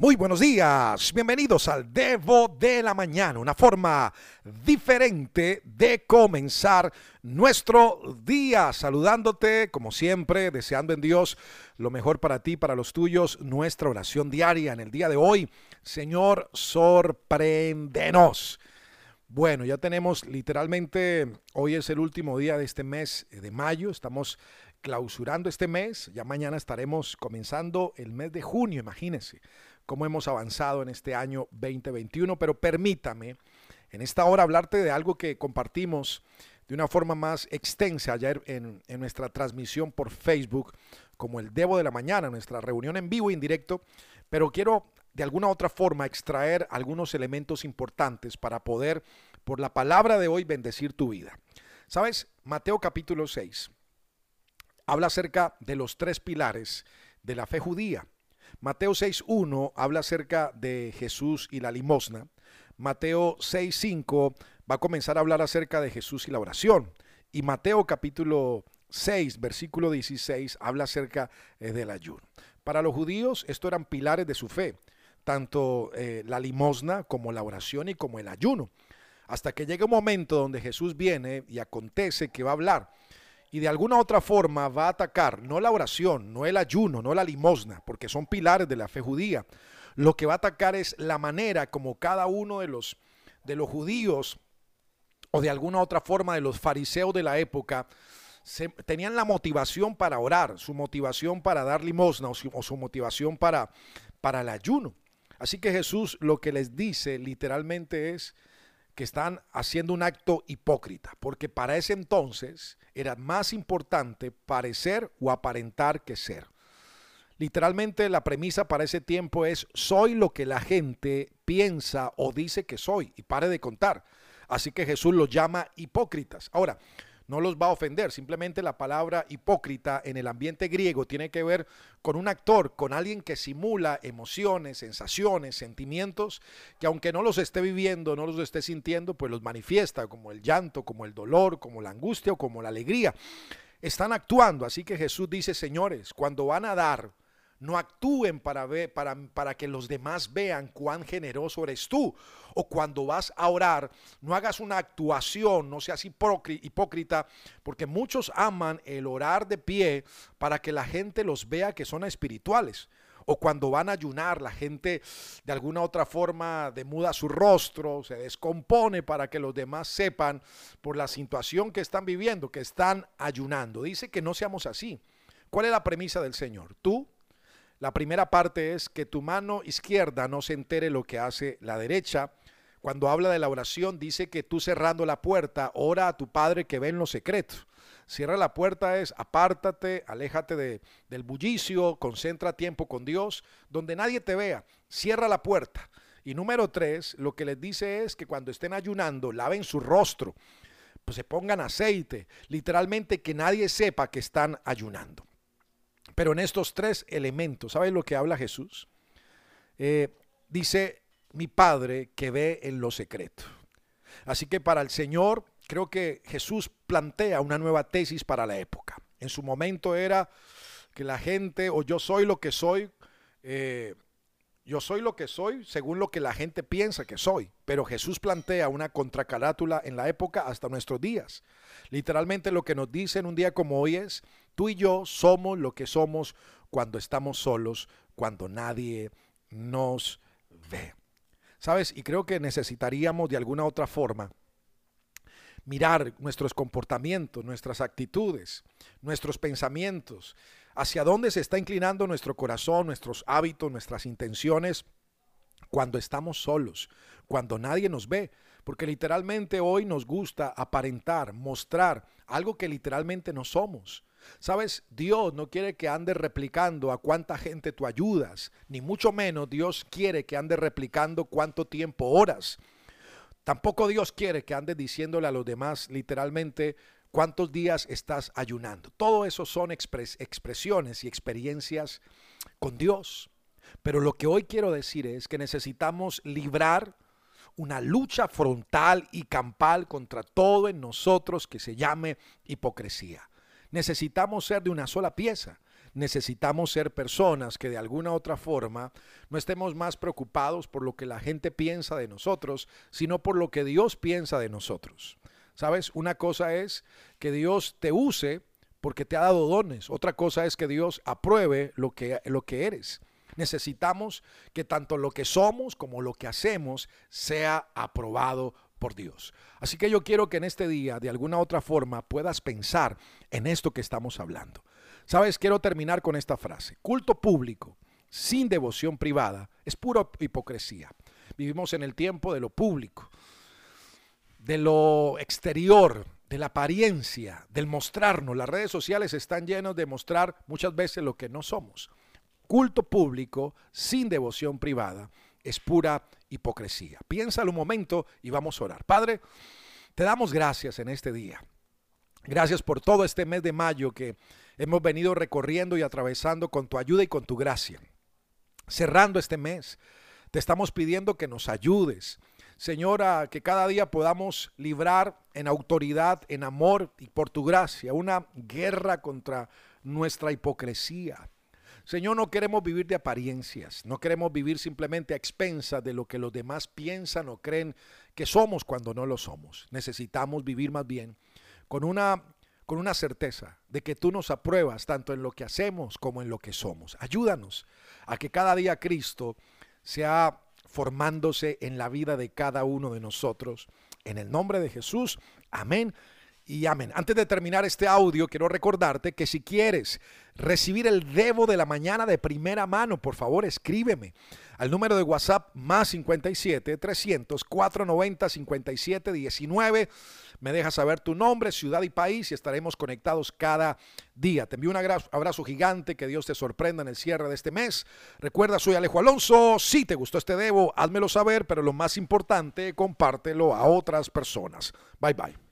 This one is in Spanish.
Muy buenos días, bienvenidos al Devo de la Mañana, una forma diferente de comenzar nuestro día, saludándote como siempre, deseando en Dios lo mejor para ti, para los tuyos, nuestra oración diaria en el día de hoy. Señor, sorpréndenos. Bueno, ya tenemos literalmente, hoy es el último día de este mes de mayo, estamos clausurando este mes, ya mañana estaremos comenzando el mes de junio, imagínense cómo hemos avanzado en este año 2021, pero permítame en esta hora hablarte de algo que compartimos de una forma más extensa ayer en, en, nuestra transmisión por Facebook, como el Debo de la Mañana, nuestra reunión en vivo e indirecto, pero quiero de alguna otra forma extraer algunos elementos importantes para poder, por la palabra de hoy, bendecir tu vida. ¿Sabes? Mateo capítulo 6 habla acerca de los tres pilares de la fe judía. Mateo 6.1 habla acerca de Jesús y la limosna. Mateo 6.5 va a comenzar a hablar acerca de Jesús y la oración. Y Mateo capítulo 6, versículo 16, habla acerca eh, del ayuno. Para los judíos, estos eran pilares de su fe, tanto eh, la limosna como la oración y como el ayuno. Hasta que llega un momento donde Jesús viene y acontece que va a hablar y de alguna otra forma va a atacar no la oración, no el ayuno, no la limosna, porque son pilares de la fe judía. Lo que va a atacar es la manera como cada uno de los, de los judíos o de alguna otra forma de los fariseos de la época tenían la motivación para orar, su motivación para dar limosna o su, o su motivación para, para el ayuno. Así que Jesús lo que les dice literalmente es que están haciendo un acto hipócrita, porque para ese entonces era más importante parecer o aparentar que ser. Literalmente la premisa para ese tiempo es soy lo que la gente piensa o dice que soy y pare de contar. Así que Jesús los llama hipócritas. Ahora, no los va a ofender. Simplemente la palabra hipócrita en el ambiente griego tiene que ver con un actor, con alguien que simula emociones, sensaciones, sentimientos, que aunque no los esté viviendo, no los esté sintiendo, pues los manifiesta como el llanto, como el dolor, como la angustia o como la alegría. Están actuando, así que Jesús dice, señores, cuando van a dar, no actúen para, ver, para, para que los demás vean cuán generoso eres tú. O cuando vas a orar, no hagas una actuación, no seas hipócrita, porque muchos aman el orar de pie para que la gente los vea que son espirituales o cuando van a ayunar, la gente de alguna otra forma demuda su rostro, se descompone para que los demás sepan por la situación que están viviendo, que están ayunando. Dice que no seamos así. ¿Cuál es la premisa del Señor? Tú la primera parte es que tu mano izquierda no se entere lo que hace la derecha. Cuando habla de la oración, dice que tú cerrando la puerta, ora a tu Padre que ve en lo secreto. Cierra la puerta es apártate, aléjate de, del bullicio, concentra tiempo con Dios, donde nadie te vea. Cierra la puerta. Y número tres, lo que les dice es que cuando estén ayunando, laven su rostro, pues se pongan aceite, literalmente que nadie sepa que están ayunando. Pero en estos tres elementos, ¿sabes lo que habla Jesús? Eh, dice, mi Padre que ve en lo secreto. Así que para el Señor, creo que Jesús plantea una nueva tesis para la época. En su momento era que la gente, o yo soy lo que soy, eh, yo soy lo que soy según lo que la gente piensa que soy. Pero Jesús plantea una contracarátula en la época hasta nuestros días. Literalmente lo que nos dice en un día como hoy es, tú y yo somos lo que somos cuando estamos solos, cuando nadie nos ve. ¿Sabes? Y creo que necesitaríamos de alguna otra forma mirar nuestros comportamientos, nuestras actitudes, nuestros pensamientos, hacia dónde se está inclinando nuestro corazón, nuestros hábitos, nuestras intenciones cuando estamos solos, cuando nadie nos ve, porque literalmente hoy nos gusta aparentar, mostrar algo que literalmente no somos. Sabes, Dios no quiere que andes replicando a cuánta gente tú ayudas, ni mucho menos Dios quiere que andes replicando cuánto tiempo oras. Tampoco Dios quiere que andes diciéndole a los demás literalmente cuántos días estás ayunando. Todo eso son expresiones y experiencias con Dios. Pero lo que hoy quiero decir es que necesitamos librar una lucha frontal y campal contra todo en nosotros que se llame hipocresía. Necesitamos ser de una sola pieza. necesitamos ser personas que de alguna otra forma no estemos más preocupados por lo que la gente piensa de nosotros, sino por lo que Dios piensa de nosotros. ¿Sabes? Una cosa es que Dios te use porque te ha dado dones. Otra cosa es que Dios apruebe lo que, lo que eres. Necesitamos que tanto lo que somos como lo que hacemos sea aprobado por Dios. Así que yo quiero que en este día, de alguna otra forma, puedas pensar en esto que estamos hablando. Sabes, quiero terminar con esta frase. Culto público sin devoción privada es pura hipocresía. Vivimos en el tiempo de lo público, de lo exterior, de la apariencia, del mostrarnos. Las redes sociales están llenas de mostrar muchas veces lo que no somos. Culto público sin devoción privada es pura hipocresía. Piénsalo un momento y vamos a orar. Padre, te damos gracias en este día. Gracias por todo este mes de mayo que hemos venido recorriendo y atravesando con tu ayuda y con tu gracia. Cerrando este mes, te estamos pidiendo que nos ayudes. Señora, que cada día podamos librar en autoridad, en amor y por tu gracia una guerra contra nuestra hipocresía. Señor, no queremos vivir de apariencias, no queremos vivir simplemente a expensas de lo que los demás piensan o creen que somos cuando no lo somos. Necesitamos vivir más bien con una, con una certeza de que tú nos apruebas tanto en lo que hacemos como en lo que somos. Ayúdanos a que cada día Cristo sea formándose en la vida de cada uno de nosotros. En el nombre de Jesús, amén y amén. Antes de terminar este audio, quiero recordarte que si quieres recibir el Debo de la mañana de primera mano, por favor escríbeme al número de WhatsApp más 57 300 490 57 19. Me dejas saber tu nombre, ciudad y país y estaremos conectados cada día. Te envío un abrazo gigante, que Dios te sorprenda en el cierre de este mes. Recuerda, soy Alejo Alonso. Si te gustó este Debo, házmelo saber, pero lo más importante, compártelo a otras personas. Bye bye.